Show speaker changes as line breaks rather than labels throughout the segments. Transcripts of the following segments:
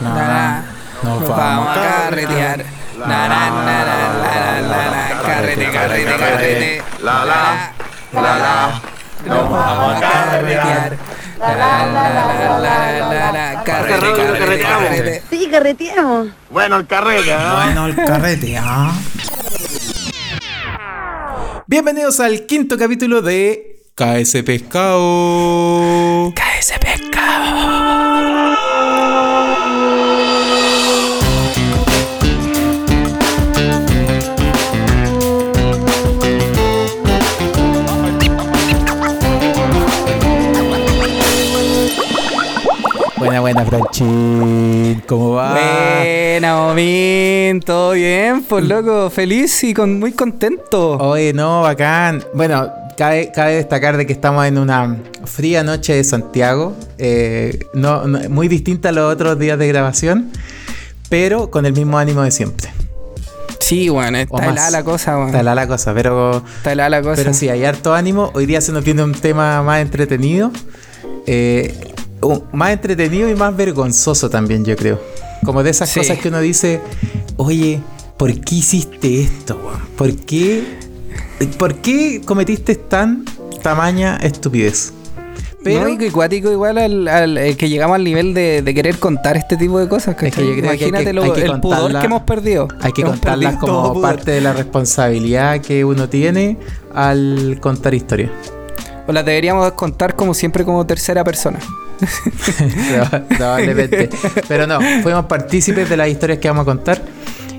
Na,
Na,
nos vamos a
carretear. Na, na, na, na, la, la, la, la, Carrete, carrete, carrete.
La, la, la, la.
Nos vamos a carretear. La, la, la, la, la, la, la, Carrete,
Carrete,
carrete.
Sí, carreteamos.
Bueno, el carrete.
Bueno, el carrete, ¿ah? Bienvenidos al quinto capítulo de KS Pescado.
Ese pescado.
Buena, Franchín. ¿Cómo va?
Buena, Omin, todo bien, pues loco, feliz y con, muy contento.
Oye, no, bacán. Bueno, cabe, cabe destacar de que estamos en una fría noche de Santiago. eh, no, no- muy distinta a los otros días de grabación, pero con el mismo ánimo de siempre.
Sí, bueno, está helada la cosa, weón.
Está la, la cosa, pero,
Está helada la cosa.
pero sí, hay harto ánimo. Hoy día se nos viene un tema más entretenido. eh, más entretenido y más vergonzoso también, yo creo. Como de esas
Sí.
cosas que uno dice, oye, ¿por qué hiciste esto? ¿Por qué, ¿Por qué cometiste tan tamaña estupidez? Pero
no, y cuático igual al, al- eh, que llegamos al nivel de, de querer contar este tipo de cosas.
Es que
¿cachai?
yo creo que hay que-
Imagínate lo-
hay que
el pudor que hemos perdido.
hay que contarlas como parte de la responsabilidad que uno tiene al contar historias.
O las deberíamos contar como siempre como tercera persona.
Proba- Probablemente. Pero no, fuimos partícipes de las historias que vamos a contar.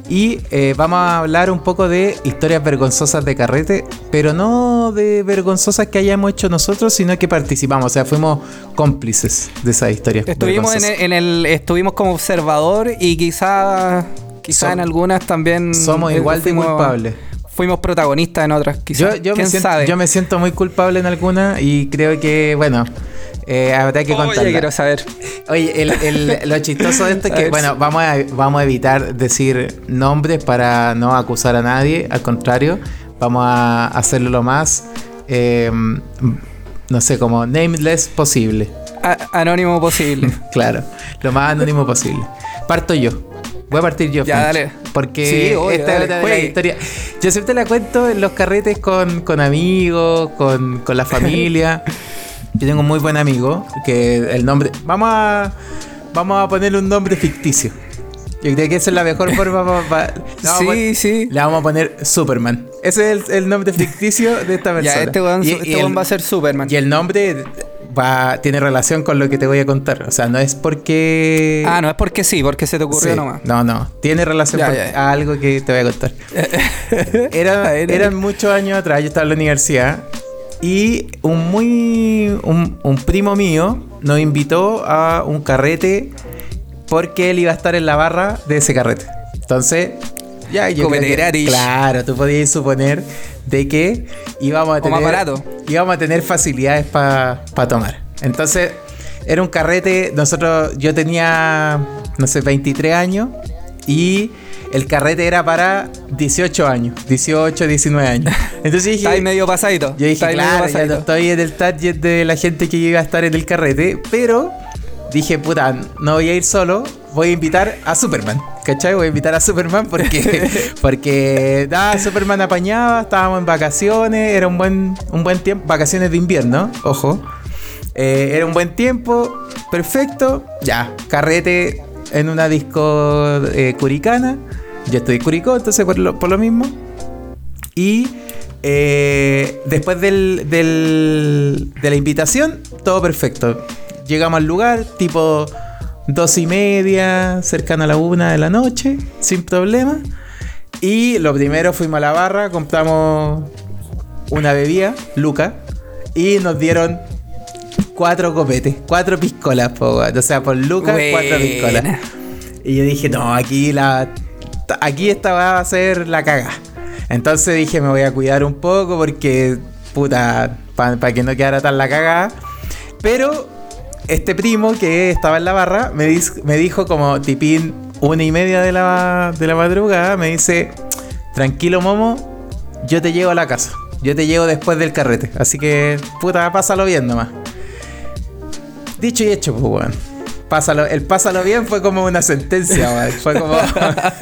Y eh, vamos a hablar un poco de historias vergonzosas de carrete, pero no de vergonzosas que hayamos hecho nosotros, sino que participamos, o sea, fuimos cómplices de esas historias.
Estuvimos en el, en el- estuvimos como observador y quizá quizá
Som-
en algunas también
Somos igual de culpables.
Fuimos protagonistas en otras, quizá.
Yo, yo, me
¿Quién
siento,
sabe?
yo me siento muy culpable en alguna y creo que, bueno, eh, habrá que
Oye,
contarla.
quiero saber.
Oye, el- el- lo chistoso de esto es que, bueno, vamos a, vamos a evitar decir nombres para no acusar a nadie. Al contrario, vamos a hacerlo lo más, eh, no sé, como nameless posible.
A- anónimo posible.
Claro, lo más anónimo posible. Parto yo. Voy a partir yo.
Ya, dale.
Porque
Sí, obvio,
esta
dale,
las
juegue.
historias. Yo siempre la cuento en los carretes con, con amigos, con, con la familia. Yo tengo un muy buen amigo que el nombre. Vamos a. Vamos a ponerle un nombre ficticio. Yo creo que esa es la mejor forma para.
sí, sí.
Le vamos a poner Superman. Ese es el, el nombre ficticio de esta persona.
Ya, este weón, este va a ser Superman.
y el nombre va, tiene relación con lo que te voy a contar. O sea, no es porque.
Ah, no es porque sí, porque se te ocurrió
Sí,
nomás.
No, no. Tiene relación
Ya,
por-
ya, ya.
a algo que te voy a contar. Era, eran muchos años atrás, yo estaba en la universidad. Y un muy. Un, un primo mío nos invitó a un carrete porque él iba a estar en la barra de ese carrete. Entonces. Ya, yo creo que-. Claro, tú podías suponer de que íbamos a tener. Íbamos a tener facilidades para tomar. Entonces, era un carrete. Nosotros, yo tenía, no sé, 23 años. Y el carrete era para 18 años. 18, 19 años. Entonces dije.
Está ahí medio pasadito.
Yo dije,
medio
claro, ya no
pasadito.
estoy en el target de la gente que iba a estar en el carrete, pero dije, puta, no voy a ir solo, voy a invitar a Superman. ¿Cachai? Voy a invitar a Superman porque, porque Superman apañaba, estábamos en vacaciones, era un buen, un buen tiempo, vacaciones de invierno, ojo. Eh, era un buen tiempo, perfecto, ya, carrete en una disco eh, curicana. Yo estoy en Curicó, entonces por lo, por lo mismo. Y eh, después del, del- de la invitación, todo perfecto. Llegamos al lugar, tipo dos y media, cercano a la una de la noche, sin problema. Y lo primero fuimos a la barra, compramos una bebida, Luca, y nos dieron cuatro copetes, cuatro piscolas, po, o sea, por Luca, cuatro
Buena.
piscolas. Y yo dije, no, aquí la. Aquí esta va a ser la caga. Entonces dije, me voy a cuidar un poco porque, puta, para que no quedara tan la cagada. Pero este primo que estaba en la barra me, dijo como tipín una y media de la, de la madrugada, me dice, tranquilo Momo, yo te llevo a la casa. Yo te llevo después del carrete. Así que, puta, pásalo bien nomás. Dicho y hecho, pues, weón. Pásalo, el pásalo bien fue como una sentencia. Fue como.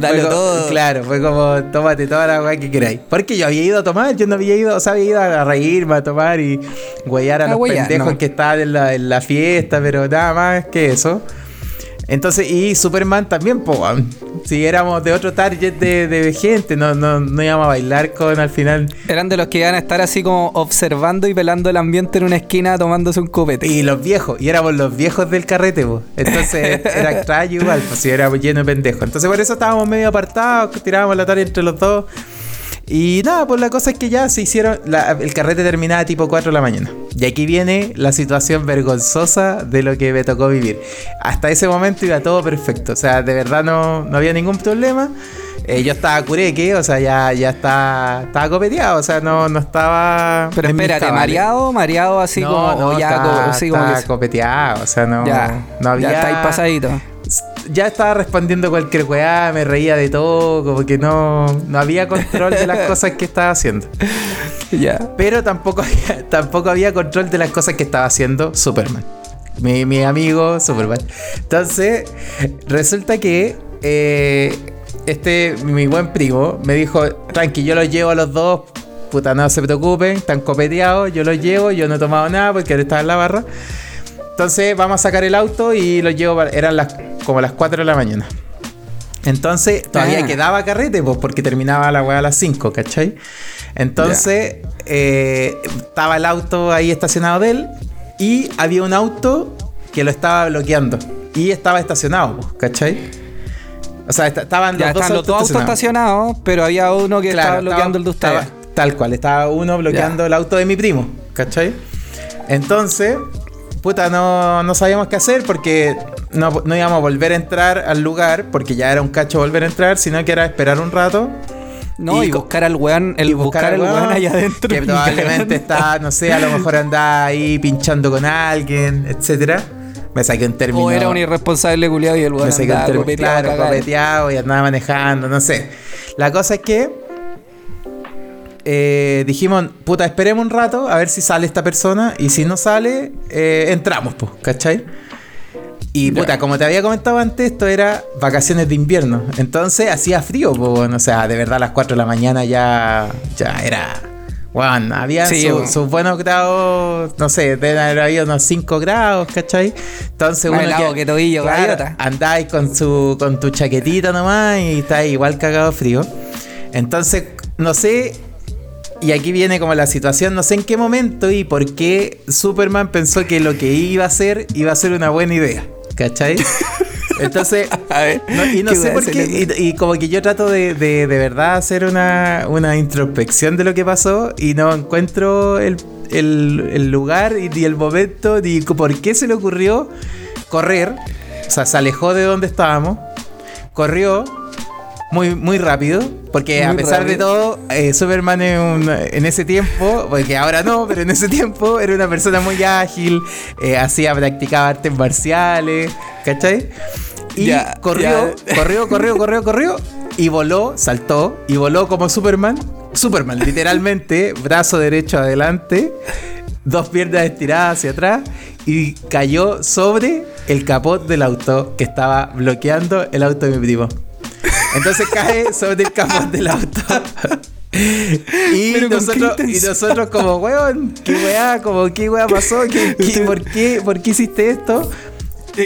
Dale
fue como-
todo.
Claro, fue como, tómate toda la weá que queráis. Porque yo había ido a tomar, yo no había ido, o sea, había ido a reírme, a tomar y huellar a
A
los
huellar,
pendejos
no.
que estaban en la, en la fiesta, pero nada más que eso. Entonces, y Superman también, pues, si éramos de otro target de, de gente, no, no, no íbamos a bailar con al final.
Eran de los que iban a estar así como observando y velando el ambiente en una esquina tomándose un copete.
Y los viejos, y éramos los viejos del carrete, pues. Entonces era extraño igual, pues si era lleno de pendejos. Entonces por eso estábamos medio apartados, tirábamos la tarea entre los dos. Y nada, pues la cosa es que ya se hicieron. la- el carrete terminaba tipo 4 de la mañana. Y aquí viene la situación vergonzosa de lo que me tocó vivir. Hasta ese momento iba todo perfecto. O sea, de verdad no, no había ningún problema. Eh, yo estaba cureque, o sea, ya, ya estaba, estaba copeteado, o sea, no, no estaba.
Pero espérate, mareado, mareado así como o ya así como que-
copeteado, o sea, no,
ya,
no había.
ya está ahí pasadito.
Ya estaba respondiendo cualquier weá, me reía de todo, como que no, no había control de las cosas que estaba haciendo.
Ya.
Pero tampoco había, tampoco había control de las cosas que estaba haciendo Superman. Mi, mi amigo Superman. Entonces, resulta que eh, este, mi buen primo, me dijo, tranqui, yo los llevo a los dos, puta, no se preocupen, están copeteados, yo los llevo, yo no he tomado nada porque ahora estaba en la barra. Entonces vamos a sacar el auto y los llevo, para- eran las, como las 4 de la mañana. Entonces todavía
Ah.
quedaba carrete, pues porque terminaba la weá a las 5, ¿cachai? Entonces eh, estaba el auto ahí estacionado de él y había un auto que lo estaba bloqueando y estaba estacionado, pues, ¿cachai? O sea, est- estaban
Ya
los dos
autos estacionados, pero había uno que
Claro,
estaba bloqueando el de ustedes.
estaba- tal cual, estaba uno bloqueando
Ya.
el auto de mi primo, ¿cachai? Entonces, puta, no, no sabíamos qué hacer porque no, no íbamos a volver a entrar al lugar, porque ya era un cacho volver a entrar, sino que era esperar un rato.
No,
Y
buscar al weón, el
y
buscar, al weón allá adentro.
Que probablemente está, no sé, a lo mejor andaba ahí pinchando con alguien, etcétera. Me saqué un término.
O era un irresponsable culiado y el weón
Me saqué un término, claro, copeteado y andaba manejando, no sé. La cosa es que eh, dijimos, puta, esperemos un rato a ver si sale esta persona y si no sale, eh, entramos, pues, ¿cachai? Y puta, como te había comentado antes, esto era vacaciones de invierno. Entonces hacía frío, pues, o sea, de verdad a las 4 de la mañana ya, ya era... Bueno, había
Sí,
su-
bueno.
sus buenos grados, no sé, deben haber habido unos 5 grados, ¿cachai? Entonces
Más
uno
helado que tobillo,
claro,
gaviota.
andáis con su con tu chaquetita nomás y estáis igual cagado frío. Entonces, no sé, y aquí viene como la situación, no sé en qué momento y por qué Superman pensó que lo que iba a hacer iba a ser una buena idea, ¿cachai? Entonces,
A ver,
no- y no
¿qué
sé por qué, y, y como que yo trato de, de, de verdad hacer una, una introspección de lo que pasó y no encuentro el, el- el lugar y, ni el momento ni por qué se le ocurrió correr, o sea, se alejó de donde estábamos, corrió muy, muy rápido, porque a pesar de todo, eh, Superman en, un- en ese tiempo, porque ahora no, pero en ese tiempo era una persona muy ágil, eh, hacía, practicaba artes marciales, ¿cachai? Y
Ya,
corrió,
ya.
corrió, corrió, corrió, corrió, y voló, saltó, y voló como Superman. Superman, literalmente, brazo derecho adelante, dos piernas estiradas hacia atrás, y cayó sobre el capot del auto que estaba bloqueando el auto de mi primo. Entonces cae sobre el capot del auto. Y nosotros, y nosotros como, weón, qué weá, como, qué weá pasó, ¿Qué, qué- por, qué, ¿por qué hiciste esto?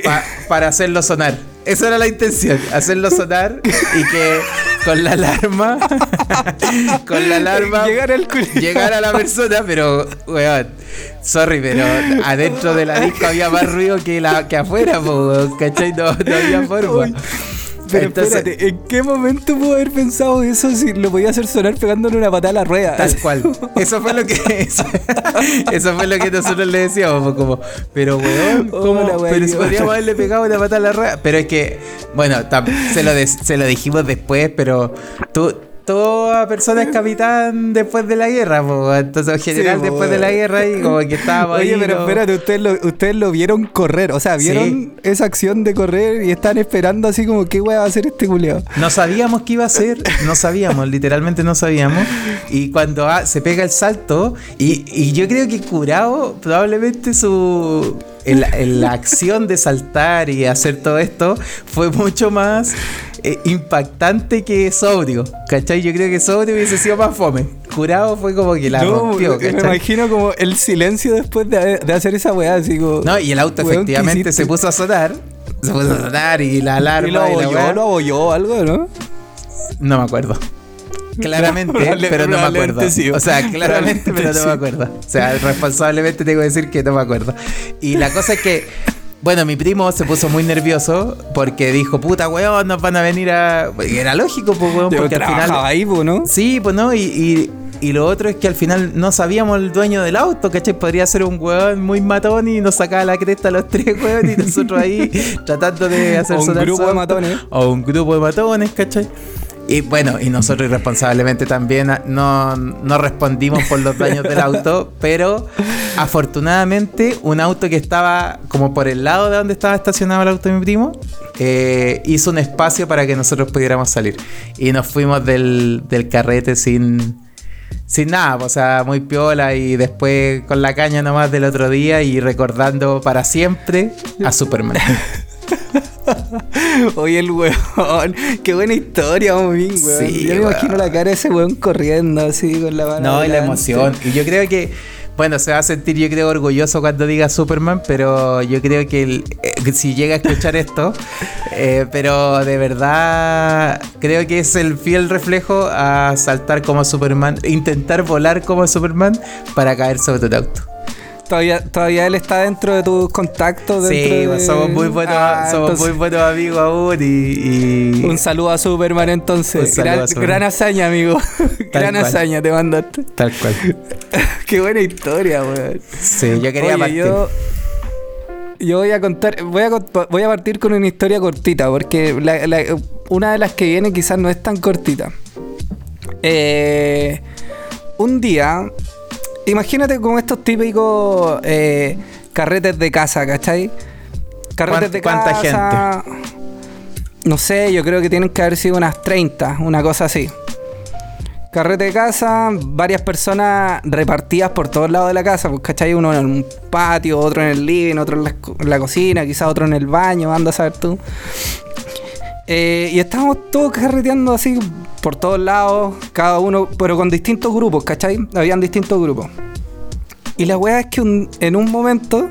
Pa- para hacerlo sonar. Esa era la intención, hacerlo sonar y que con la alarma, con la alarma,
Llegar al
llegar a la persona, pero, weón, sorry, pero adentro de la disco había más ruido que, la, que afuera, po, ¿cachai? No, no había forma.
Uy, Pero
Entonces-
espérate, ¿en qué momento pudo haber pensado eso si lo podía hacer sonar pegándole una patada a la rueda?
Tal cual. Eso fue lo que eso, eso fue lo que nosotros le decíamos, como, pero weón,
Oh,
¿cómo?
la wea
pero si podríamos haberle pegado una patada a la rueda. Pero es que, bueno, se lo, se lo dijimos después, pero tú, toda persona es capitán después de la guerra, pues, entonces en general
po,
después de la guerra y como que estábamos
Oye,
ahí,
pero
¿no?
espérate, ustedes lo, ustedes lo vieron correr, o sea, vieron
Sí.
esa acción de correr y están esperando así como, ¿qué weá va a hacer este culeado?
No sabíamos qué iba a hacer, no sabíamos, literalmente no sabíamos. Y cuando ah, se pega el salto, y, y yo creo que curado, probablemente su. la acción de saltar y hacer todo esto fue mucho más eh, impactante que sobrio. ¿Cachai? Yo creo que sobrio hubiese sido más fome. Curado fue como que la
No,
rompió,
me imagino como el silencio después de, de hacer esa weá, así como.
No, y el auto
weón, ¿qué
efectivamente se puso a sonar. Se puso a sonar y la alarma
Y lo abolló, lo abolló o algo, ¿no?
No me acuerdo. Claramente,
Probable-
pero no me acuerdo.
sí.
O sea, claramente, pero no me acuerdo. O sea, responsablemente tengo que decir que no me acuerdo. Y la cosa es que, bueno, mi primo se puso muy nervioso porque dijo, puta weón, nos van a venir a. Porque Era lógico, pues weón,
Yo
porque al final.
ahí, po, ¿no?
Sí, pues no, y, y, y lo otro es que al final no sabíamos el dueño del auto, ¿cachai? Podría ser un weón muy matón y nos sacaba la cresta a los tres weón y nosotros ahí tratando de hacer
O un grupo de matones.
O un grupo de matones, ¿cachai? Y bueno, y nosotros irresponsablemente también ah, no, no respondimos por los daños del auto, pero afortunadamente un auto que estaba como por el lado de donde estaba estacionado el auto de mi primo, eh, hizo un espacio para que nosotros pudiéramos salir. Y nos fuimos del, del carrete sin, sin nada, o sea, muy piola y después con la caña nomás del otro día y recordando para siempre a Superman.
Oye, el weón. Qué buena historia, weón.
Sí,
Yo me
weón.
imagino la cara de ese weón corriendo así con la mano.
No, y la emoción. Y yo creo que, bueno, se va a sentir, yo creo, orgulloso cuando diga Superman, pero yo creo que, el- eh, si llega a escuchar esto, eh, pero de verdad creo que es el fiel reflejo a saltar como Superman, intentar volar como Superman para caer sobre tu auto.
Todavía, todavía él está dentro de tus contactos.
Sí,
de-
pues somos muy buenos,
Ah,
somos
entonces,
muy buenos amigos aún y, y-
Un saludo a Superman entonces. Gran,
a Superman.
gran hazaña, amigo. gran
cual.
hazaña te mandaste.
tal cual.
Qué buena historia, weón.
Sí, yo quería
Oye,
partir.
yo, yo voy a contar, voy a, voy a partir con una historia cortita, porque la- la- una de las que viene quizás no es tan cortita. Eh, un día, imagínate como estos típicos eh, carretes de casa, ¿cachai? Carretes de
¿Cuánta
casa. No sé, yo creo que tienen que haber sido unas 30, una cosa así. Carrete de casa, varias personas repartidas por todos lados de la casa, pues, ¿cachai? Uno en un patio, otro en el living, otro en la, en la cocina, quizás otro en el baño, anda a saber tú. Eh, y estábamos todos carreteando así por todos lados, cada uno, pero con distintos grupos, ¿cachai? Habían distintos grupos. Y la weá es que un- en un momento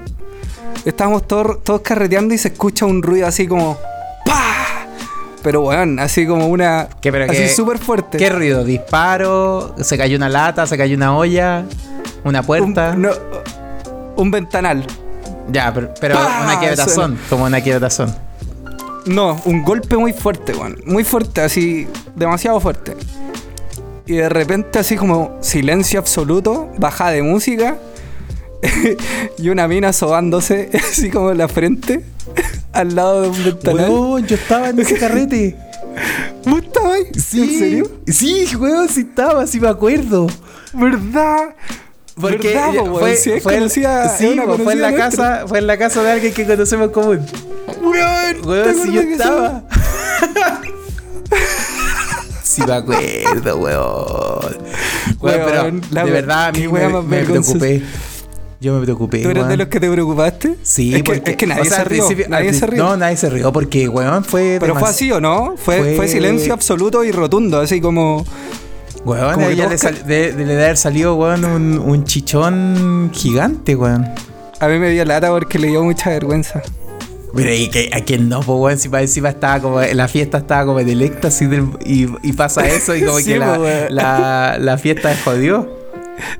estábamos todos, todos carreteando y se escucha un ruido así como ¡Pah! Pero weón, así como una.
¿Qué, pero
así súper fuerte.
¿Qué ruido? ¿Disparo? ¿Se cayó una lata? ¿Se cayó una olla? ¿Una
un,
puerta?
no, un ventanal.
Ya, pero, pero una quiebrazón, como una quiebrazón.
No, un golpe muy fuerte, weón. Muy fuerte, así, demasiado fuerte. Y de repente, así como silencio absoluto, baja de música. y una mina sobándose, así como en la frente, al lado de un ventanal.
Weón, yo estaba en ese carrete.
¿Vos estabas?
Sí.
¿En serio?
Sí, weón, sí estaba, sí me acuerdo.
¿Verdad?
Porque fue,
Si
fue,
conocida-
sí, fue en la
nuestra.
casa, fue en la casa de alguien que conocemos común.
Weón, ¿te
Weón, si yo
que
estaba. sí me acuerdo, weón. Weón, pero
la
de verdad a mí me, me preocupé. Yo me preocupé.
¿Tú eres de los que te preocupaste?
Sí,
es que,
porque,
es que nadie
o sea,
se rió. nadie se rió.
No, nadie se rió porque, weón, fue.
Pero fue así o no? Fue,
fue-
fue silencio absoluto y rotundo, así como.
Weón, a ella le, sal- de, de- haber salido, weón, un, un chichón gigante, weón.
A mí me dio lata porque le dio mucha vergüenza.
Mira, y que a quien no, pues, weón, si para encima estaba como, la fiesta estaba como en el éxtasis del- y, y pasa eso y como
Sí,
que la, la, la fiesta jodió.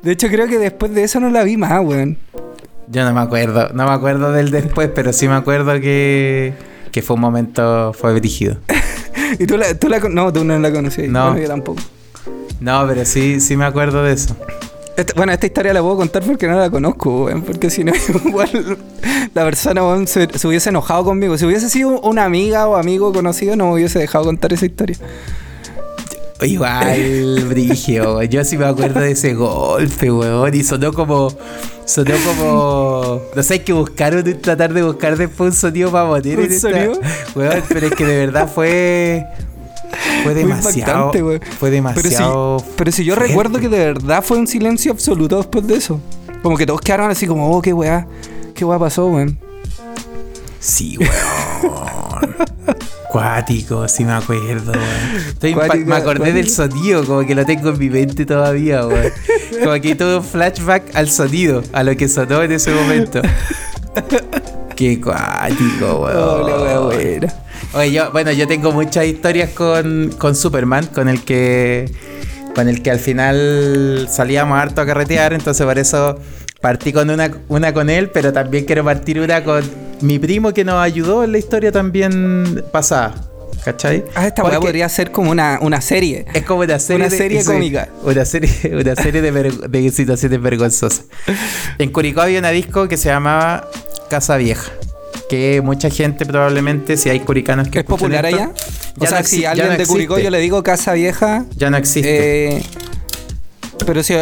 De hecho, creo que después de eso no la vi más, weón.
Yo no me acuerdo, no me acuerdo del después, pero sí me acuerdo que, que fue un momento, fue brígido.
Y tú la, tú la No, tú no la conocías.
No.
Bueno, yo tampoco.
No, pero sí, sí me acuerdo de eso.
Bueno, esta historia la puedo contar porque no la conozco, weón. Porque si no, igual la persona, weón, se, se hubiese enojado conmigo. Si hubiese sido una amiga o amigo conocido, no me hubiese dejado contar esa historia.
Igual, Brigio, yo sí me acuerdo de ese golpe, weón, y sonó como, sonó como, no sé, hay que buscar, tratar de buscar después un sonido para poner
¿Un
en esta-
sonido?
weón, pero es que de verdad fue, fue demasiado,
impactante, weón.
fue
Pero si,
demasiado,
pero si yo recuerdo que de verdad fue un silencio absoluto después de eso. Como que todos quedaron así como, oh, qué weá, qué weá pasó, weón.
Sí, weón. Cuático, sí me acuerdo, weón. Estoy
Cuático,
me acordé del sonido, como que lo tengo en mi mente todavía, weón. Como que todo un flashback al sonido, a lo que sonó en ese momento. Qué cuático, weón.
Oh, la.
Oye, yo, bueno, yo tengo muchas historias con, con Superman, con el que con el que al final salíamos harto a carretear, entonces por eso partí con una, una con él, pero también quiero partir una con mi primo que nos ayudó en la historia también pasada. ¿Cachai?
Ah, esta weá podría ser como una, una serie.
Es como una serie,
Una serie cómica.
Una serie, una serie de, de situaciones vergonzosas. En Curicó había una disco que se llamaba Casa Vieja. Que mucha gente probablemente, si hay curicanos que
¿Es popular allá? O
ya
sea,
no
si alguien
no
de Curicó yo le digo casa vieja.
Ya no existe.
eh, pero si eh,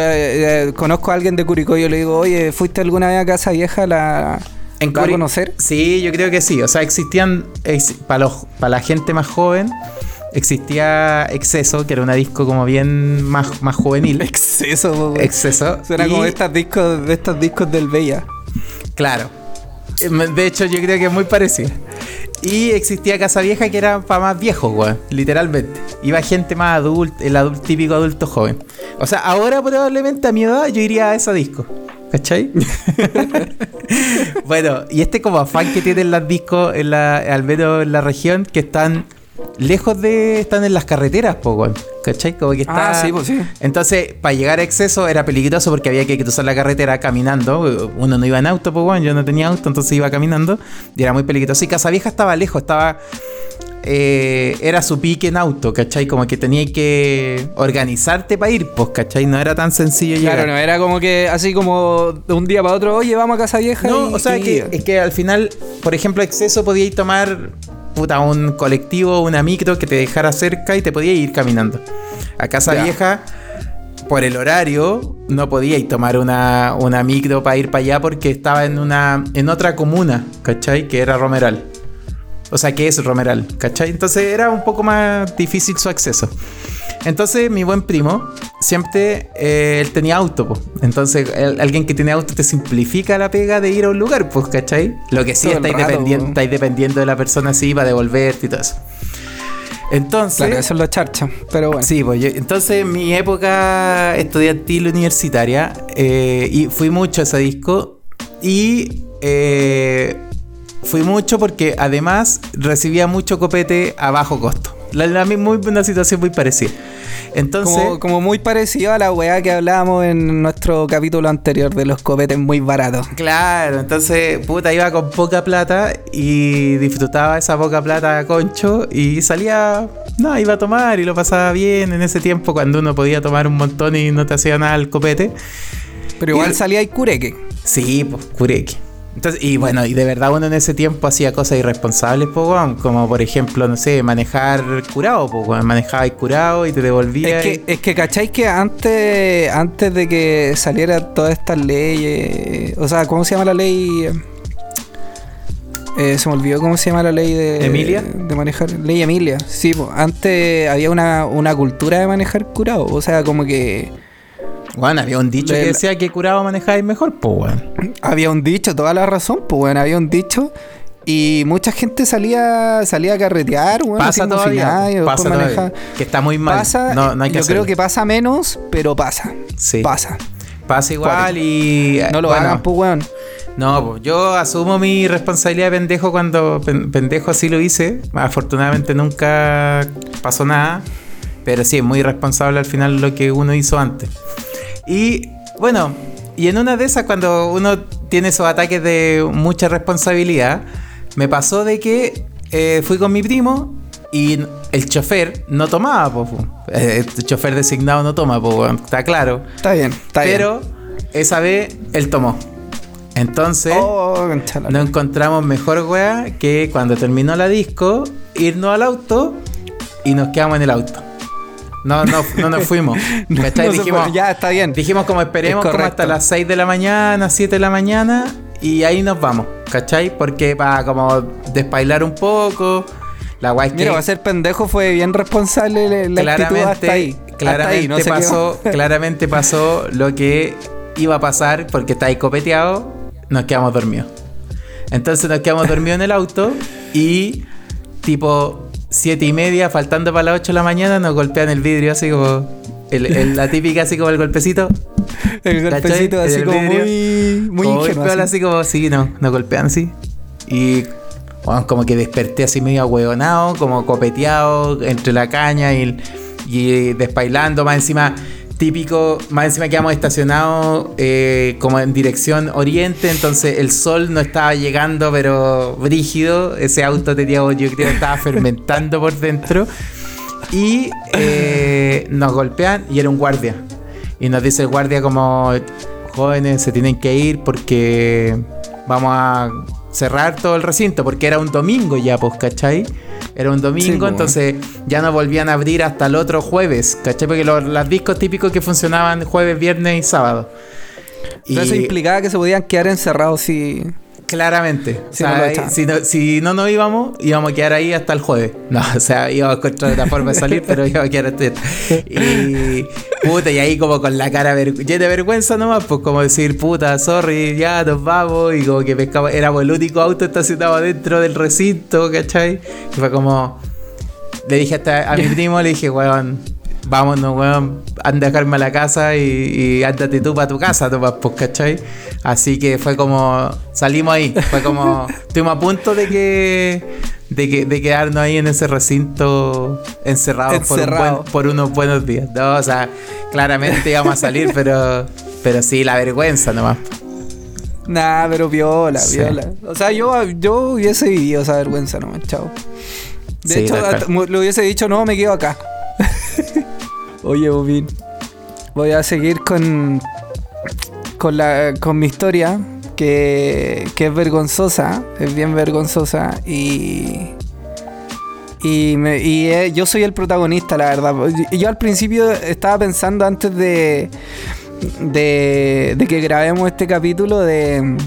eh, conozco a alguien de Curicó yo le digo, oye, ¿fuiste alguna vez a casa vieja? ¿La,
En
¿la va a
Curi-
conocer?
Sí, yo creo que sí. O sea, existían. Para para la gente más joven, existía Exceso, que era una disco como bien más, más juvenil.
Exceso.
Exceso.
Suena
y-
como de estos discos, de estos discos del Bella.
Claro. Eh, De hecho, yo creo que es muy parecido. Y existía Casa Vieja que era para más viejos, weón. Literalmente. Iba gente más adulta, el adulto, típico adulto joven. O sea, ahora probablemente a mi edad yo iría a esa disco. ¿Cachai? bueno, y este como afán que tienen las discos, en la, al menos en la región, que están lejos de... Están en las carreteras, po, weón. ¿Cachai? Como que está...
Ah, sí, pues sí.
Entonces, para llegar a exceso era peligroso porque había que cruzar la carretera caminando. Uno no iba en auto, pues bueno, yo no tenía auto, entonces iba caminando y era muy peligroso. Y Casavieja estaba lejos, estaba. eh, era su pique en auto, ¿cachai? Como que tenía que organizarte para ir, pues, ¿cachai? No era tan sencillo llegar.
Claro, no era como que así como de un día para otro, oye, vamos a casa vieja.
No,
y-
o sea
y-
que es que al final, por ejemplo, exceso podíais tomar puta, un colectivo, una micro que te dejara cerca y te podíais ir caminando. A Casa. Vieja, por el horario, no podíais tomar una, una micro para ir para allá porque estaba en una en otra comuna, ¿cachai? Que era Romeral. O sea, que es Romeral, ¿cachai? Entonces era un poco más difícil su acceso. Entonces, mi buen primo, siempre eh, él tenía auto, po. Entonces, el- alguien que tiene auto te simplifica la pega de ir a un lugar, pues, ¿cachai? Lo que sí estáis dependiendo, estáis dependiendo de la persona así para devolverte y todo eso. Entonces,
Claro, eso es lo charcha. Pero bueno.
Sí, pues yo- entonces mi época estudiantil universitaria, eh, y fui mucho a ese disco y eh, fui mucho porque además recibía mucho copete a bajo costo. La, la muy, una situación muy parecida. Entonces,
Como, como muy parecido a la weá que hablábamos en nuestro capítulo anterior de los copetes muy baratos.
Claro, entonces, puta, iba con poca plata y disfrutaba esa poca plata a concho y salía, no, iba a tomar y lo pasaba bien en ese tiempo cuando uno podía tomar un montón y no te hacía nada el copete.
Pero igual
Y-
salía ahí cureque.
Sí, pues, cureque. Entonces, y bueno, y de verdad uno en ese tiempo hacía cosas irresponsables, po, como por ejemplo, no sé, manejar curado, pues, weón, manejabas curado y te devolvías.
Es que, es que cacháis que antes, antes de que saliera todas estas leyes, o sea, ¿cómo se llama la ley? Eh, se me olvidó cómo se llama la ley de
¿Emilia?
de manejar ley Emilia sí po. antes había una, una cultura de manejar curado o sea como que
Bueno, había un dicho
Del-
que decía que curado manejabas mejor, pues, weón.
había un dicho toda la razón pues bueno había un dicho y mucha gente salía salía a carretear bueno,
pasa todavía, pasa todavía. Que está muy mal.
pasa
no, no hay que
yo creo que pasa menos pero pasa
Sí.
pasa
Pasa igual y...
no lo
bueno,
hagan pues weón
No, pues, yo asumo mi responsabilidad de pendejo cuando pen- pendejo así lo hice. Afortunadamente nunca pasó nada. Pero sí, es muy responsable al final lo que uno hizo antes. Y bueno, y en una de esas, cuando uno tiene esos ataques de mucha responsabilidad, me pasó de que eh, fui con mi primo y el chofer no tomaba, po. Eh, el chofer designado no toma, po, está claro.
está bien está
Pero esa vez él tomó. Entonces,
bien oh,
no encontramos mejor weá que cuando terminó la disco, irnos al auto y nos quedamos en el auto. No, no, no nos fuimos. ¿Cachai?
No
dijimos,
puede. ya está bien
dijimos como esperemos
Es
como hasta las 6 de la mañana, 7 de la mañana y ahí nos vamos. ¿Cachai? Porque para como despailar un poco, la que
Mira, va a ser pendejo, fue bien responsable la, la actitud
claramente,
hasta ahí.
claramente
hasta ahí, no sé
pasó, claramente pasó lo que iba a pasar porque está ahí copeteado, nos quedamos dormidos. Entonces nos quedamos dormidos en el auto y tipo siete y media, faltando para las 8 de la mañana, nos golpean el vidrio así como el- el- la típica así como el golpecito.
El golpecito así
el
como
vidrio.
muy, muy
Como
ingenuo.
golpean
así.
así como sí, no, nos golpean así. Y bueno, como que desperté así medio ahueonado, como copeteado entre la caña y, y despailando, más encima típico, más encima quedamos estacionados eh, como en dirección oriente, entonces el sol no estaba llegando, pero brígido, ese auto tenía, yo creo estaba fermentando por dentro. Y eh, nos golpean y era un guardia. Y nos dice el guardia como, jóvenes, se tienen que ir porque vamos a cerrar todo el recinto, porque era un domingo ya, pues, ¿cachai? Era un domingo,
pues.
entonces ya no volvían a abrir hasta el otro jueves, ¿cachai? Porque los, los discos típicos que funcionaban jueves, viernes y sábado.
Pero Eso implicaba que se podían quedar encerrados si.
Claramente. O
Si
sea,
no lo
ahí-
echaban.
si, no, si no nos íbamos, íbamos a quedar ahí hasta el jueves. No, o sea, íbamos a encontrar otra forma de salir, pero íbamos a quedar hasta Y puta, y ahí como con la cara llena de vergüenza nomás, pues como decir, puta, sorry, ya nos vamos. Y como que pescamos, éramos el único auto estacionado dentro del recinto, ¿cachai? Y fue como. Le dije hasta a mi primo, le dije, weón, vámonos, weón, anda a dejarme a la casa y, y ándate tú para tu casa, nomás, pues, ¿cachai? Así que fue como, salimos ahí, fue como, estuvimos a punto de que, de que, de quedarnos ahí en ese recinto encerrados por, un
Encerrado.
buen- por unos buenos días. No, o sea, claramente íbamos a salir, pero, pero sí, la vergüenza nomás.
Nah, pero viola,
Sí.
viola. O sea, yo, yo hubiese vivido esa vergüenza nomás, chao. De
Sí,
hecho, le hubiese dicho, no, me quedo acá. Oye, Bobín. Voy a seguir con. con la. con mi historia. Que, que es vergonzosa. Es bien vergonzosa. Y. Y, me- y, eh, yo soy el protagonista, la verdad. Yo al principio estaba pensando antes de. de, de que grabemos este capítulo de.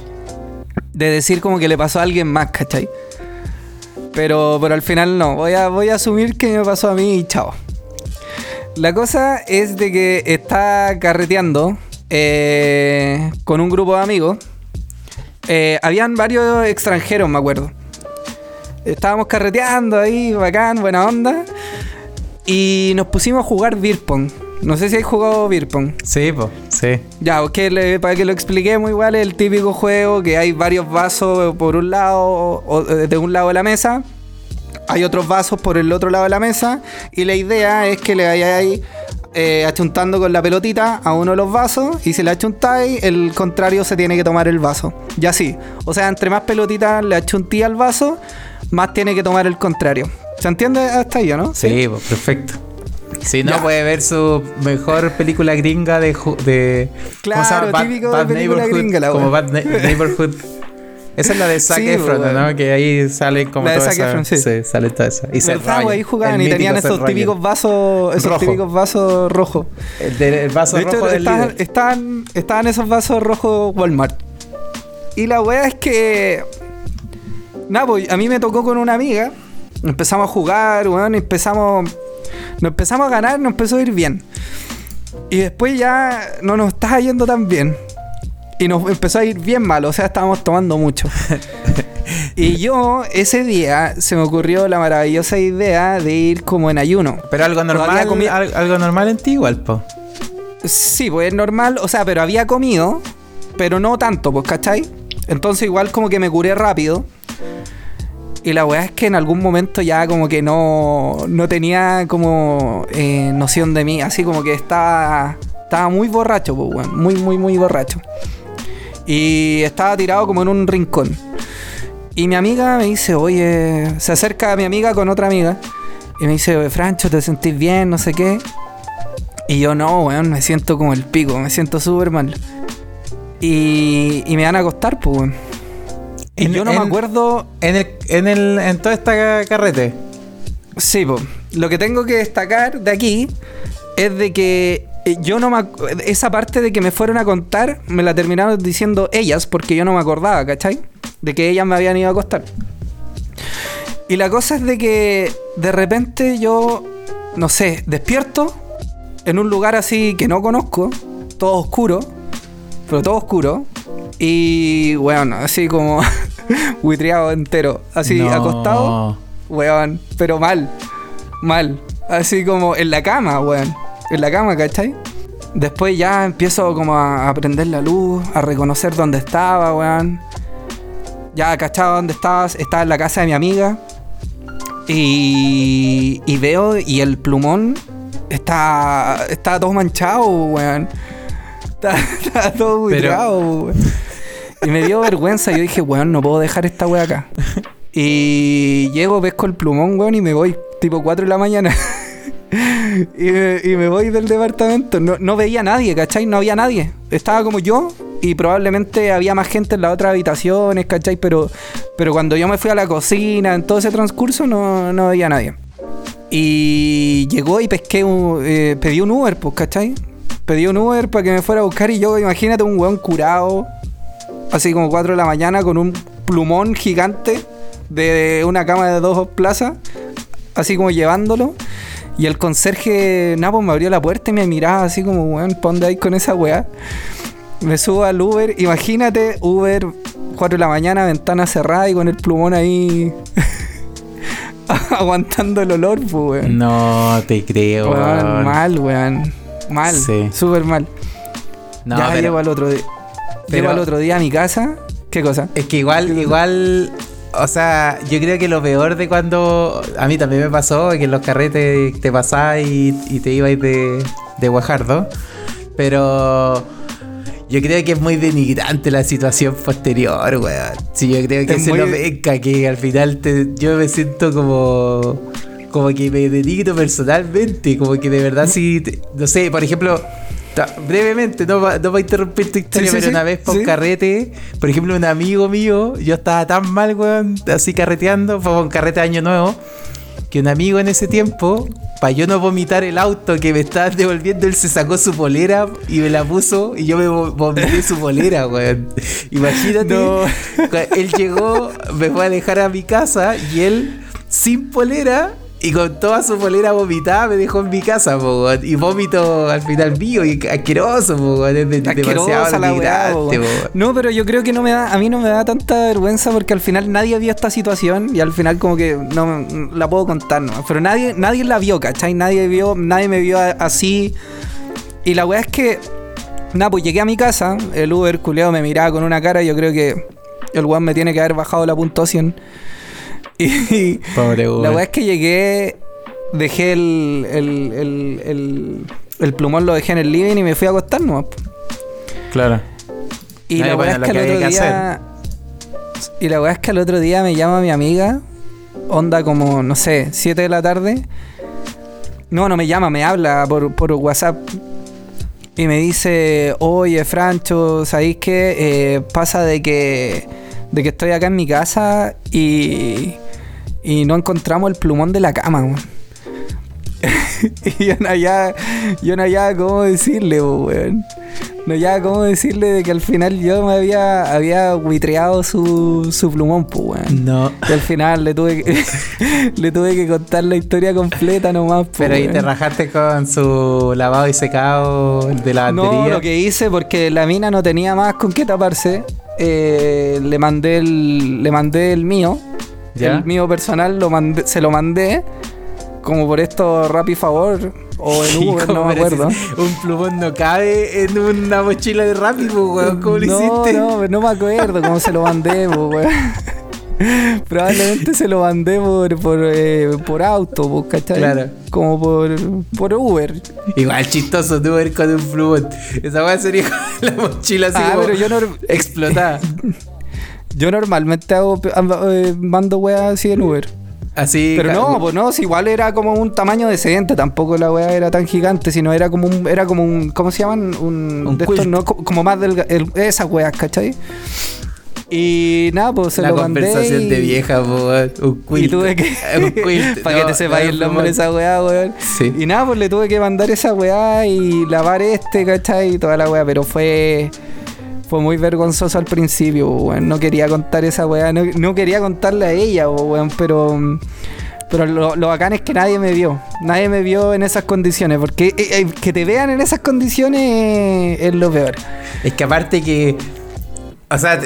de decir como que le pasó a alguien más, ¿cachai? Pero, pero al final no. Voy a, voy a asumir que me pasó a mí y chao. La cosa es de que está carreteando eh, con un grupo de amigos. Eh, habían varios extranjeros, me acuerdo. Estábamos carreteando ahí, bacán, buena onda. Y nos pusimos a jugar beer pong. No sé si hay jugado beer pong.
Sí, pues, sí.
Ya, para que lo expliquemos igual, es el típico juego que hay varios vasos por un lado, o de un lado de la mesa, hay otros vasos por el otro lado de la mesa, y la idea es que le vayáis eh, achuntando con la pelotita a uno de los vasos, y si le achuntáis, el contrario se tiene que tomar el vaso. Y así. O sea, entre más pelotitas le achuntí al vaso, más tiene que tomar el contrario. ¿Se entiende hasta ahí, no?
Sí, pues, perfecto. Si no,
Ya.
puede ver su mejor película gringa de. de
Claro, típico de película gringa, la
Como. Bad Ne- Neighborhood. Esa es la de Zac
Sí,
Efron, ¿no? Que ahí sale como
La de
toda
Zac
esa-
Efron, sí.
sale toda esa. Y se
¿Verdad,
raya.
güey? Ahí jugaban y tenían
Seth
esos típicos vasos, esos
Rojo.
típicos vasos rojos.
El, de- el vaso
De hecho,
rojo del
estaban, estaban, estaban esos vasos rojos Walmart. Y la wea es que. Nada, pues a mí me tocó con una amiga. Empezamos a jugar, weón, y empezamos. Nos empezamos a ganar, nos empezó a ir bien. Y después ya no nos estaba yendo tan bien. Y nos empezó a ir bien mal, o sea, estábamos tomando mucho. y yo, ese día, se me ocurrió la maravillosa idea de ir como en ayuno.
Pero algo normal, algo normal en ti igual, po.
Sí, pues es normal, o sea, pero había comido, pero no tanto, pues, ¿cachai? Entonces igual como que me curé rápido. Y la weá es que en algún momento ya como que no, no tenía como eh, noción de mí, así como que estaba, estaba muy borracho, pues, weón, muy, muy, muy borracho. Y estaba tirado como en un rincón. Y mi amiga me dice, oye, se acerca a mi amiga con otra amiga. Y me dice, oye, Francho, ¿te sentís bien? No sé qué. Y yo no, weón, me siento como el pico, me siento súper mal. Y, y me van a acostar, pues, weón. Y
En-
yo no
en-
me acuerdo.
En el, en el, en toda esta carrete.
Sí, pues. Lo que tengo que destacar de aquí es de que yo no me. Esa parte de que me fueron a contar me la terminaron diciendo ellas porque yo no me acordaba, ¿cachai? De que ellas me habían ido a acostar. Y la cosa es de que de repente yo, no sé, despierto en un lugar así que no conozco, todo oscuro, pero todo oscuro. Y bueno, así como Buitreado entero. Así,
No.
acostado. Weón. Pero mal. Mal. Así como en la cama, weón. En la cama, ¿cachai? Después ya empiezo como a, a prender la luz, a reconocer dónde estaba, weón. Ya cachaba dónde estabas. Estaba en la casa de mi amiga. Y, y veo y el plumón está, está todo manchado, weón. Está, está todo buitreado, weón. Y me dio vergüenza. Yo dije, weón, no puedo dejar esta weá acá. Y llego, pesco el plumón, weón, y me voy tipo 4 de la mañana. y, me, voy del departamento. No, no veía a nadie, ¿cachai? No había nadie. Estaba como yo y probablemente había más gente en las otras habitaciones, ¿cachai? Pero, pero cuando yo me fui a la cocina, en todo ese transcurso, no, no veía a nadie. Y llegó y pesqué, un, eh, pedí un Uber, pues, ¿cachai? Pedí un Uber para que me fuera a buscar y yo, imagínate, un weón curado, así como 4 de la mañana, con un plumón gigante de una cama de dos plazas, así como llevándolo. Y el conserje, pues me abrió la puerta y me miraba así como, weón, ¿pa' dónde hay con esa weá? Me subo al Uber, imagínate, Uber, 4 de la mañana, ventana cerrada y con el plumón ahí aguantando el olor, pues, weón.
No te creo,
Weón,
weón.
mal, weón. Mal,
Sí.
súper mal.
No,
ya
pero-
llego al otro día. Llego al otro día a mi casa. ¿Qué cosa?
Es que igual, igual, o sea, yo creo que lo peor de cuando a mí también me pasó, que en los carretes te pasabas y, y te ibas de, de Guajardo, pero yo creo que es muy denigrante la situación posterior, weón. Sí, yo creo que
Es
se
muy-
lo venga, que al final te- yo me siento como, como que me denigro personalmente, como que de verdad sí, te- no sé, por ejemplo... Brevemente, no va, no va a interrumpir tu historia,
sí,
pero
sí.
una vez por un carrete, por ejemplo, un amigo mío, yo estaba tan mal, weón, así carreteando, fue un carrete de año nuevo, que un amigo en ese tiempo, para yo no vomitar el auto que me estaban devolviendo, él se sacó su polera y me la puso y yo me vo- vomité su polera, weón. Imagínate,
No.
él llegó, me fue a dejar a mi casa y él, sin polera, y con toda su polera vomitada me dejó en mi casa, po. Y vómito al final mío y asqueroso, po. Es de- demasiado
la weá, po. No, pero yo creo que no me da, a mí no me da tanta vergüenza porque al final nadie vio esta situación y al final como que no la puedo contar, ¿no? Pero nadie, nadie la vio, ¿cachai? Nadie vio, nadie me vio así. Y la weá es que, nada, pues llegué a mi casa, el Uber culeado me miraba con una cara, yo creo que el weón me tiene que haber bajado la puntuación. Y,
Pobre
la weá es que llegué, dejé el, el, el, el, el plumón, lo dejé en el living y me fui a acostar nomás.
Claro.
Y
No,
la weá
bueno,
es que al otro
que
día. Y la weá es que al otro día me llama mi amiga, onda como, no sé, 7 de la tarde. No, no me llama, me habla por, por WhatsApp. Y me dice, oye, Francho, ¿sabéis qué? Eh, pasa de que, de que estoy acá en mi casa y, y no encontramos el plumón de la cama, weón. y yo no hallaba, yo no hallaba cómo decirle, weón. No hallaba cómo decirle de que al final yo me había, había buitreado su, su plumón, pues, weón.
No.
Y al final le tuve que, le tuve que contar la historia completa nomás, po,
Pero ahí te rajaste con su lavado y secado de la batería.
No, lo que hice, porque la mina no tenía más con qué taparse, eh, le mandé el, le mandé el mío,
¿Ya?
el mío personal, lo mandé, se lo mandé, como por esto Rappi Favor, o en Uber, no me acuerdo.
Un plumón no cabe en una mochila de rápido, weón. ¿Cómo lo
no,
hiciste?
No, no me acuerdo cómo se lo mandé, po, weón. Probablemente se lo mandé por, por, eh, por auto, po, ¿cachai?
Claro.
Como por, por Uber.
Igual chistoso tú ver con un plumón. Esa weá sería con la mochila así
Ah,
como
pero yo no-
explotada.
Yo normalmente hago, ando- eh, mando weas así en Uber.
Así.
Pero no, pues no, si igual era como un tamaño decente, tampoco la wea era tan gigante, sino era como un, era como un, ¿cómo se llaman? Un,
Un
de estos, no, Co- como más delga, el- esas weas, ¿cachai? Y nada, pues se lo mandé.
conversación
y-
de vieja, po, weón. Un quilt.
Y tuve que.
un quilt.
para que te sepáis
no,
el nombre de esa weá, weón.
Sí.
Y nada, pues le tuve que mandar esa weá y lavar este, ¿cachai? Y toda la weá, pero fue. Fue muy vergonzoso al principio, weón. No quería contar esa weá. No, quería contarle a ella, weón, pero. Pero lo, lo bacán es que nadie me vio. Nadie me vio en esas condiciones. Porque eh, eh, que te vean en esas condiciones es lo peor.
Es que aparte que. O sea,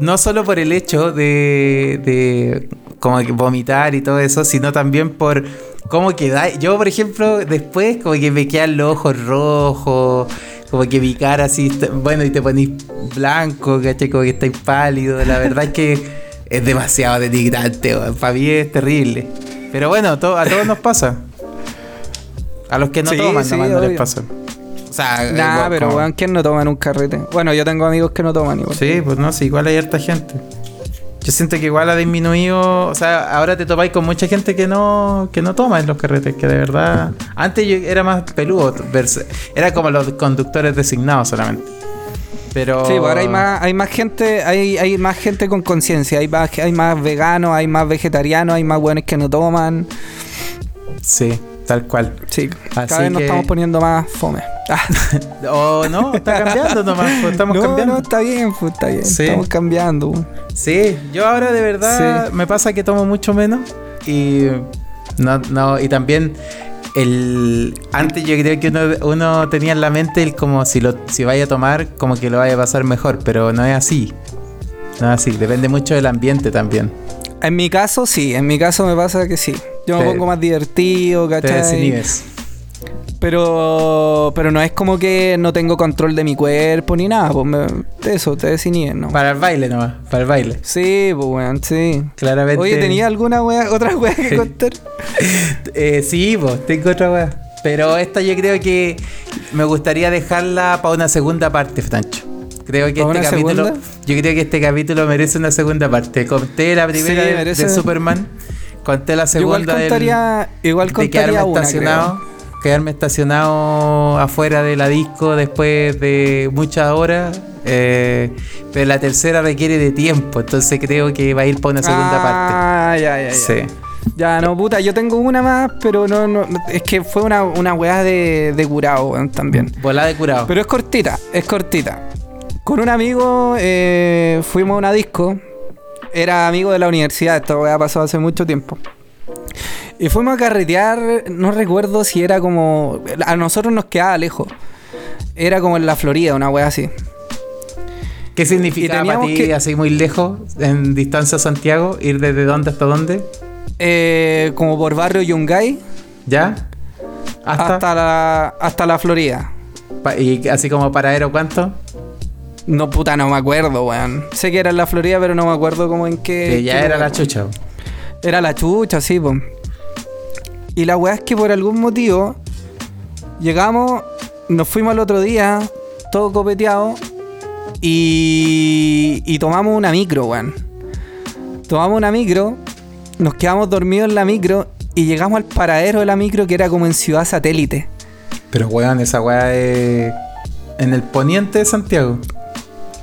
no solo por el hecho de, de como vomitar y todo eso, sino también por cómo queda. Yo, por ejemplo, después como que me quedan los ojos rojos, como que mi cara así, bueno, y te ponís blanco, ¿cachai? Como que estáis pálido. La verdad es que es demasiado denigrante, para mí es terrible. Pero bueno, to- a todos nos pasa. A los que no
Sí,
toman,
sí,
nomás no les pasa. O sea,
Nah,
igual
pero
como-
weón, ¿quién no toma en un carrete? Bueno, yo tengo amigos que no toman igual.
Sí, pues no, sí, igual hay harta gente. Yo siento que igual ha disminuido, o sea, ahora te topáis con mucha gente que no que no toma en los carretes, que de verdad antes yo era más peludo, era como los conductores designados solamente. Pero
Sí, pues ahora hay más, hay más gente, hay, hay más gente con conciencia, hay más, hay más veganos, hay más vegetarianos, hay más buenos que no toman.
Sí, tal cual.
Sí,
Así
cada vez nos
que-
estamos poniendo más fome. Ah,
O no, está cambiando nomás, pues, estamos
no,
cambiando.
no, está bien, pues está bien.
Sí.
Estamos cambiando.
Sí, yo ahora de verdad
Sí.
me pasa que tomo mucho menos y no, no, y también el antes yo creo que uno, uno tenía en la mente el como si lo si vaya a tomar como que lo vaya a pasar mejor, pero no es así. No es así, depende mucho del ambiente también.
En mi caso, sí, en mi caso me pasa que sí. Yo me
Te-
pongo más divertido,
Te
¿cachai?
desinhibes.
Pero, pero no es como que no tengo control de mi cuerpo ni nada, pues me- eso, te desinhibes, ¿no?
Para el baile nomás, para el baile.
Sí, pues weón, sí.
Claramente.
Oye, ¿tenía alguna wea, otra wea que contar?
Eh, sí, pues, tengo otra weá. Pero esta yo creo que me gustaría dejarla para una segunda parte, Francho. Creo que
¿Pa'
este capítulo.
segunda?
Yo creo que este capítulo merece una segunda parte. Conté la primera
Sí,
de-
merece-
de, Superman. Conté la
Yo igual
segunda del-
contaría,
de quedarme
una,
estacionado.
creo.
Quedarme estacionado afuera de la disco después de muchas horas. eh, pero la tercera requiere de tiempo. Entonces creo que va a ir para una segunda parte.
Ah, ya, ya, ya.
Sí.
Ya, no, puta, yo tengo una más, pero no, no, es que fue una, una weá de, de curado, también.
Volada de curado.
Pero es cortita, es cortita. Con un amigo eh, fuimos a una disco. Era amigo de la universidad, esto weá pasó hace mucho tiempo. Y fuimos a carretear, no recuerdo si era como... A nosotros nos quedaba lejos. Era como en la Florida, una weá así.
¿Qué significa para
teníamos
ti,
que-
así muy lejos, en distancia a Santiago, ir desde dónde hasta dónde?
Eh, como por barrio Yungay
¿Ya? ¿Hasta?
hasta, la, hasta la Florida.
¿Y así como paradero cuánto?
No, puta, no me acuerdo, weón. Sé que era en la Florida, pero no me acuerdo como en qué...
Que ya
qué
era
lugar.
la chucha.
Era la chucha, sí, po. Y la weá es que por algún motivo llegamos, nos fuimos al otro día, todo copeteado, y, y tomamos una micro, weón. Tomamos una micro, nos quedamos dormidos en la micro y llegamos al paradero de la micro que era como en Ciudad Satélite.
Pero weón, esa weá es en el poniente de Santiago.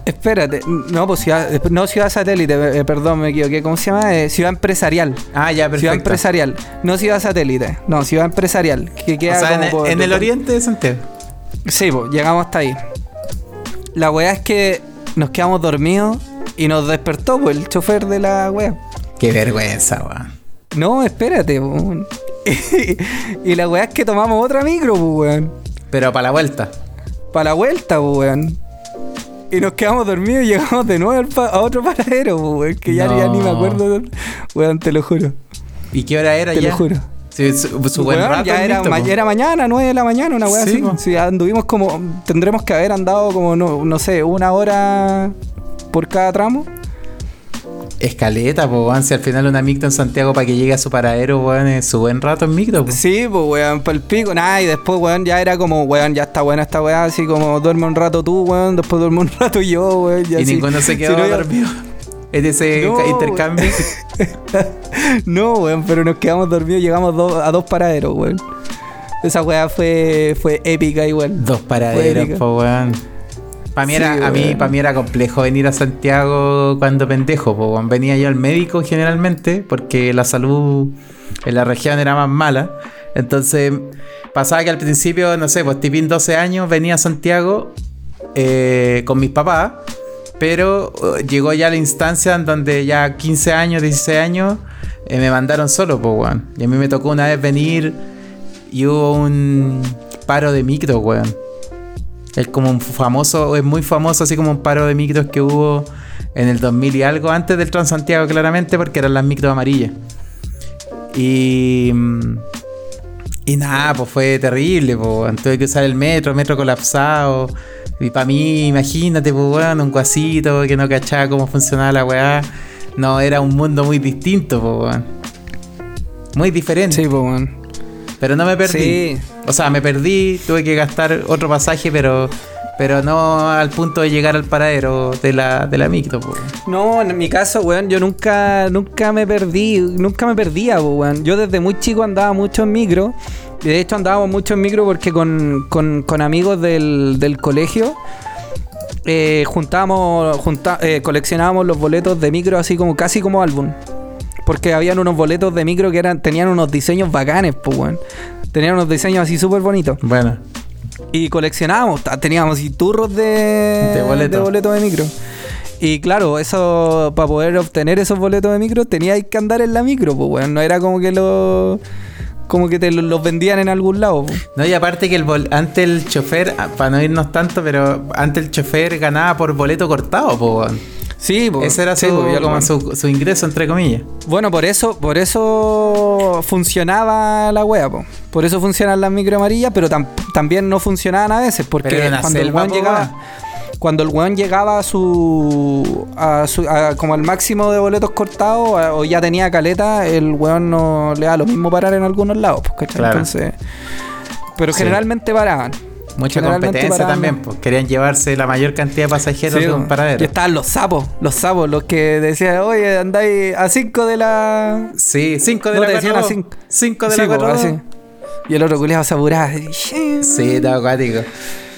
Espérate, no, pues ciudad, no Ciudad Satélite, eh, perdón, me equivoqué. ¿Cómo se llama? Eh, ciudad Empresarial.
Ah, ya, perfecto.
Ciudad Empresarial. No Ciudad Satélite, no, Ciudad Empresarial. Que
o
queda
sea, en,
como por-
en el oriente de Santiago.
Sí, pues, llegamos hasta ahí. La weá es que nos quedamos dormidos y nos despertó pues, el chofer de la weá.
Qué vergüenza, weón.
No, espérate, po, weón. y la weá es que tomamos otra micro, pues, weón.
Pero para la vuelta.
Para la vuelta, pues, weón. Y nos quedamos dormidos y llegamos de nuevo pa- a otro paradero, weón. Que ya, ya ni me acuerdo. Weón, te lo juro.
¿Y qué hora era
Te
ya?
lo juro.
Sí, su, su buen rato.
ya era, ma- mañana, 9 de la mañana, una weá
Sí,
así.
po.
Sí, anduvimos como. Tendremos que haber andado como, no, no sé, una hora por cada tramo.
Escaleta, po, weón. Si al final una micro en Santiago para que llegue a su paradero, weón, es su buen rato en micro, po.
Sí, pues weón, para el pico. Nada, y después, weón, ya era como, weón, ya está buena esta weá, así como duerme un rato tú, weón, después duerme un rato yo, weón.
Y
así.
ninguno se
Si
quedó
no, ya-
dormido. En ese
No,
ca- intercambio.
No, weón, pero nos quedamos dormidos, llegamos do- a dos paraderos, weón. Esa weá fue, fue épica igual.
Dos paraderos, po, weón. Para mí,
Sí,
era, a mí, era complejo venir a Santiago cuando pendejo, weón. Venía yo al médico generalmente porque la salud en la región era más mala. Entonces, pasaba que al principio, no sé, pues tipín 12 años, venía a Santiago eh, con mis papás. Pero eh, llegó ya la instancia en donde ya 15 años, 16 años, eh, me mandaron solo, pues, weón. Y a mí me tocó una vez venir y hubo un paro de micro, weón. Es como un famoso, es muy famoso, así como un paro de micros que hubo En el 2000 y algo, antes del Transantiago, claramente, porque eran las micros amarillas. Y. mm, Y nada, pues fue terrible, pues. Tuve que usar el metro, metro colapsado. Y para mí, imagínate, pues, weón, un guasito que no cachaba cómo funcionaba la weá. No, era un mundo muy distinto, pues, weón. Muy diferente.
Sí, pues, weón.
Pero no me perdí.
Sí.
O sea, me perdí, tuve que gastar otro pasaje, pero pero no al punto de llegar al paradero de la, de la.
No, en mi caso, weón, yo nunca, nunca me perdí, nunca me perdía, po, weón. Yo desde muy chico andaba mucho en micro. Y de hecho andábamos mucho en micro porque con, con- con amigos del, del colegio eh, juntábamos, eh, coleccionábamos los boletos de micro así como casi como álbum. Porque habían unos boletos de micro que eran, tenían unos diseños bacanes, pues, weón. Tenían unos diseños así súper bonitos.
Bueno,
Y coleccionábamos, teníamos así turros de,
De boleto.
de boleto de micro. Y claro, eso, para poder obtener esos boletos de micro, teníais que andar en la micro, pues, weón. No era como que lo, como que te lo- los vendían en algún lado, pues.
no, y aparte que el bol- antes el chofer, ah, para no irnos tanto, pero antes el chofer ganaba por boleto cortado, po, weón.
Sí, pues.
Ese era su,
ya lo-
como su, su ingreso, entre comillas.
Bueno, por eso, por eso funcionaba la wea, po. Por eso funcionan las micro amarillas, pero tam- también no funcionaban a veces, porque cuando el weón llegaba. Cuando el weón llegaba a su, a su a- como al máximo de boletos cortados a- o ya tenía caleta, el weón no le da lo mismo parar en algunos lados, pues.
Claro.
Entonces, pero
Sí.
generalmente paraban.
Mucha competencia también, pues. Querían llevarse la mayor cantidad de pasajeros
Sí,
de un paradero.
Y estaban los sapos, los sapos, los que decían, oye, andáis a 5 de la,
Sí, 5 de
No,
la
te decían
4
así.
5 de
Sí,
la
po,
4
así. Y el otro culiado se apuraba.
Sí, está acuático.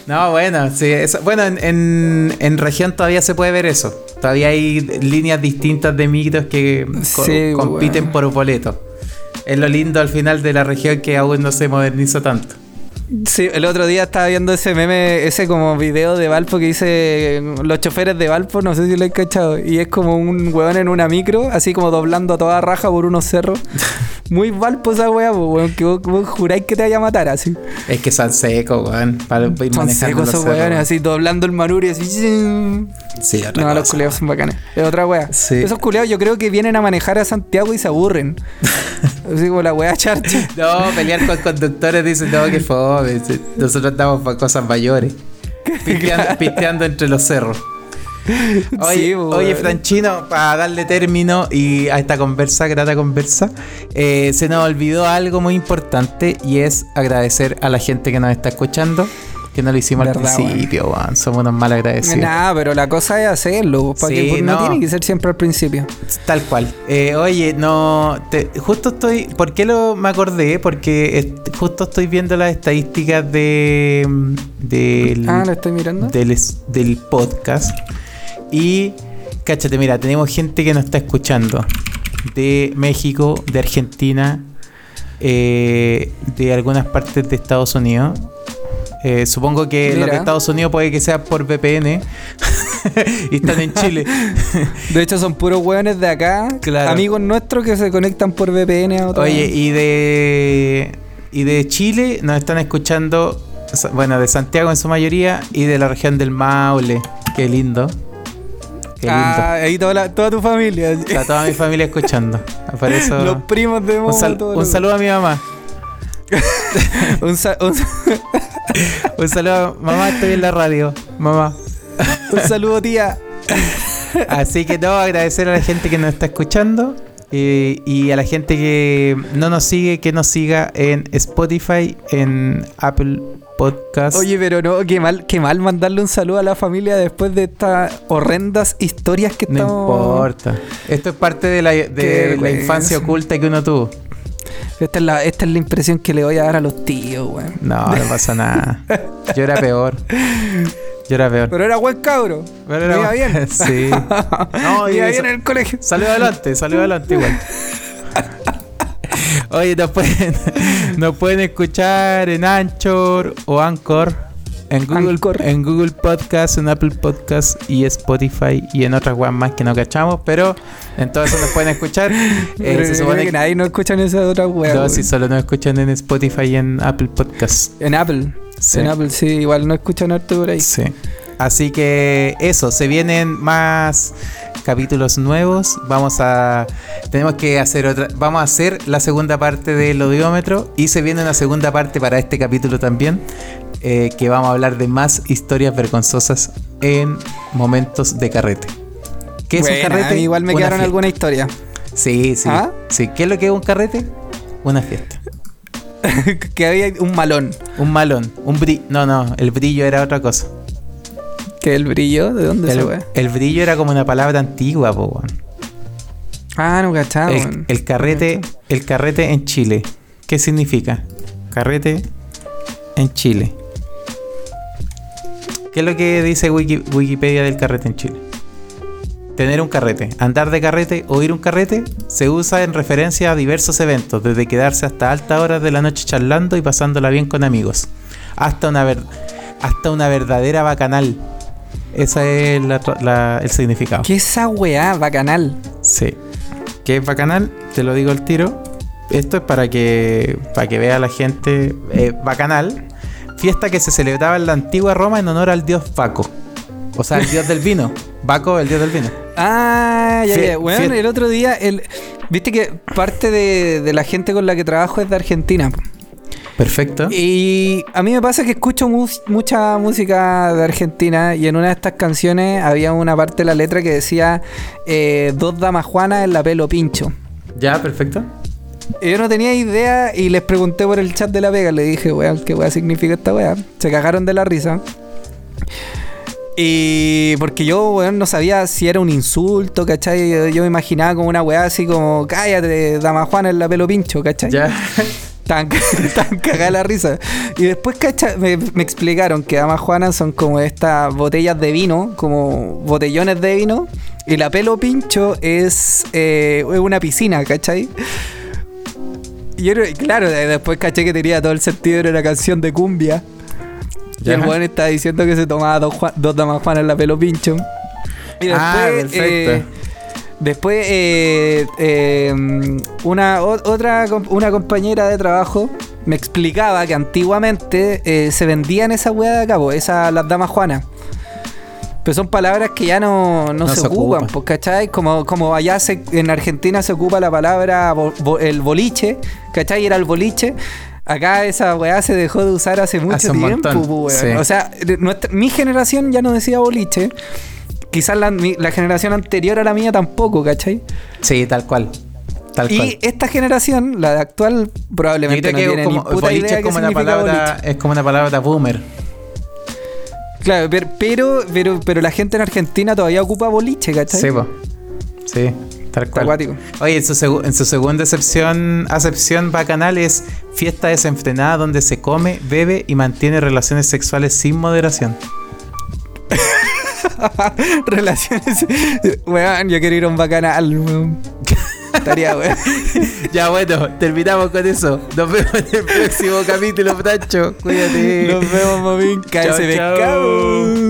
No, bueno, sí, eso- bueno, en, en- en región todavía se puede ver eso. Todavía hay líneas distintas de micros que co- compiten
bueno.
por boleto. Es lo lindo al final de la región que aún no se modernizó tanto.
Sí, el otro día estaba viendo ese meme, ese como video de Valpo que dice los choferes de Valpo, no sé si lo he cachado. Y es como un weón en una micro, así como doblando a toda raja por unos cerros. Muy Valpo esa weá, weón, que vos, vos juráis que te vaya a matar así.
Es que son secos, weón. Para ir
Son
manejando
secos esos weones, así doblando el manuri así.
Sí, otra
No, los culeados son bacanes. Es otra weá.
Sí.
Esos culeados yo creo que vienen a manejar a Santiago y se aburren. así como la weá charcha.
No, pelear con conductores dicen, no, que fome. Nosotros andamos para cosas mayores. Pisteando, pisteando entre los cerros. Oye,
Sí, pues,
oye. Franchino, para darle término y a esta conversa, grata conversa, eh, se nos olvidó algo muy importante y es agradecer a la gente que nos está escuchando, que no lo hicimos al principio, weón. Somos unos mal agradecidos.
Nada, pero la cosa es hacerlo. ¿para
Sí,
qué? no.
no.
tiene que ser siempre al principio.
Tal cual. Eh, oye, no. te- justo estoy. ¿Por qué lo me acordé? Porque est- justo estoy viendo las estadísticas de. Del,
Ah, lo estoy mirando.
del podcast. Y. Cáchate, mira, tenemos gente que nos está escuchando. De México, de Argentina, eh, de algunas partes de Estados Unidos. Eh, supongo que los de
Mira.
Estados Unidos puede que sea por VPN. y están en Chile.
De hecho, son puros hueones de acá.
Claro.
Amigos nuestros que se conectan por VPN a otro.
Oye, y de y de Chile nos están escuchando, bueno, de Santiago en su mayoría y de la región del Maule. Qué lindo. Qué lindo.
Ah, ahí toda, la- toda tu familia.
Está toda mi familia escuchando.
Los primos de
un,
Momo,
sal- un saludo a mi mamá.
un, sa- un-
Un saludo, mamá, estoy en la radio. Mamá.
un saludo, tía.
Así que no, agradecer a la gente que nos está escuchando eh, y a la gente que no nos sigue, que nos siga en Spotify, en Apple Podcast.
Oye, pero no, qué mal, qué mal mandarle un saludo a la familia después de estas horrendas historias que
No
estamos.
importa. Esto es parte de la, de infancia oculta que uno tuvo.
Esta es, la, esta es la impresión que le voy a dar a los tíos, weón.
No, no pasa nada. Yo era peor. Yo era peor.
Pero era buen cabro.
Pero era-
iba bien.
Sí. No,
iba bien en el colegio.
Salió adelante, salió adelante igual. Oye, nos pueden, nos pueden escuchar en Anchor o Anchor, en Google,
Anchor.
en Google Podcast, en Apple Podcast y Spotify y en otras webs más que no cachamos, pero en todo eso nos pueden escuchar. Eh,
Pero
se supone
que nadie no escucha en esa otra wea.
No, si solo nos escuchan en Spotify y en Apple Podcast.
En Apple.
Sí.
En Apple, sí, igual no escuchan harto por ahí.
Sí. Así que eso, se vienen más capítulos nuevos. Vamos a. Tenemos que hacer otra. Vamos a hacer la segunda parte del odiómetro. Y se viene una segunda parte para este capítulo también. eh, que vamos a hablar de más historias vergonzosas en momentos de carrete. ¿Qué es un carrete?
a mí igual me
Una
quedaron
fiesta.
alguna historia.
Sí, sí.
¿Ah?
sí. ¿Qué es lo que es un carrete? Una fiesta.
que había un malón.
Un malón. Un brillo. No, no. El brillo era otra cosa.
Que el brillo, ¿de dónde se
El,
fue?
el brillo era como una palabra antigua, po, weón.
Ah, no cachaba.
el, el carrete, el carrete en Chile. ¿Qué significa? Carrete en Chile. ¿Qué es lo que dice Wiki- Wikipedia del carrete en Chile? Tener un carrete, andar de carrete o ir un carrete se usa en referencia a diversos eventos, desde quedarse hasta altas horas de la noche charlando y pasándola bien con amigos, hasta una, ver- hasta una verdadera bacanal. Ese es la el significado.
¿Qué es esa weá? Bacanal.
Sí. ¿Qué es bacanal? Te lo digo al tiro. Esto es para que, para que vea la gente. eh, bacanal. Fiesta que se celebraba en la antigua Roma en honor al dios Baco. O sea, el dios del vino. Baco, el dios del vino.
Ah, ya, ya.
Fie-
el otro día, el... viste que parte de, de la gente con la que trabajo es de Argentina.
Perfecto.
Y a mí me pasa que escucho mucha música de Argentina y en una de estas canciones había una parte de la letra que decía eh, dos damas juanas en la pelo pincho.
Ya, perfecto.
Y yo no tenía idea y les pregunté por el chat de la Vega. Le dije, weón, ¿qué weá significa esta weá? Se cagaron de la risa. Y porque yo, weón, no sabía si era un insulto, ¿cachai? Yo, yo me imaginaba como una weá así como, cállate, dama Juana en la pelo pincho, ¿cachai?
Ya.
Tan, tan cagada la risa. Y después, cacha, me, me explicaron que Damas Juanas son como estas botellas de vino, como botellones de vino. Y la pelo pincho es, eh, una piscina, ¿cachai? Y claro, después caché que tenía todo el sentido, era una canción de cumbia. Y el weón estaba diciendo que se tomaba dos, dos damas Juanas en la pelo pincho. Y después,
Ah, perfecto.
eh, después eh, eh, una, otra una compañera de trabajo me explicaba que antiguamente eh, se vendían esa weá de acá, po, esa, las damas Juanas. Pero son palabras que ya no, no
No
se,
se
ocupan, pues, ¿cachai? Como, como allá se- en Argentina se ocupa la palabra bo- bo- el boliche, ¿cachai? Era el boliche. Acá esa weá se dejó de usar hace mucho
Hace
tiempo,
sí.
O sea, nuestra- mi generación ya no decía boliche. Quizás la, generación anterior a la mía tampoco, ¿cachai?
Sí, tal cual. Tal cual.
Y esta generación, la de actual, probablemente no
que
tiene
como,
ni puta
boliche
idea
es como una palabra,
boliche.
es como una palabra boomer.
Claro, pero, pero, pero, la gente en Argentina todavía ocupa boliche, ¿cachai?
Sí, po. Sí, tal cual.
acuático.
Oye, en su, en su segunda acepción, acepción bacanal es fiesta desenfrenada donde se come, bebe y mantiene relaciones sexuales sin moderación.
Relaciones. Weón, yo quiero ir a un bacanal, weón. Estaría, weón.
ya bueno, terminamos con eso. Nos vemos en el próximo capítulo, Tacho. Cuídate.
Nos vemos, Cállese
chao.
pescado.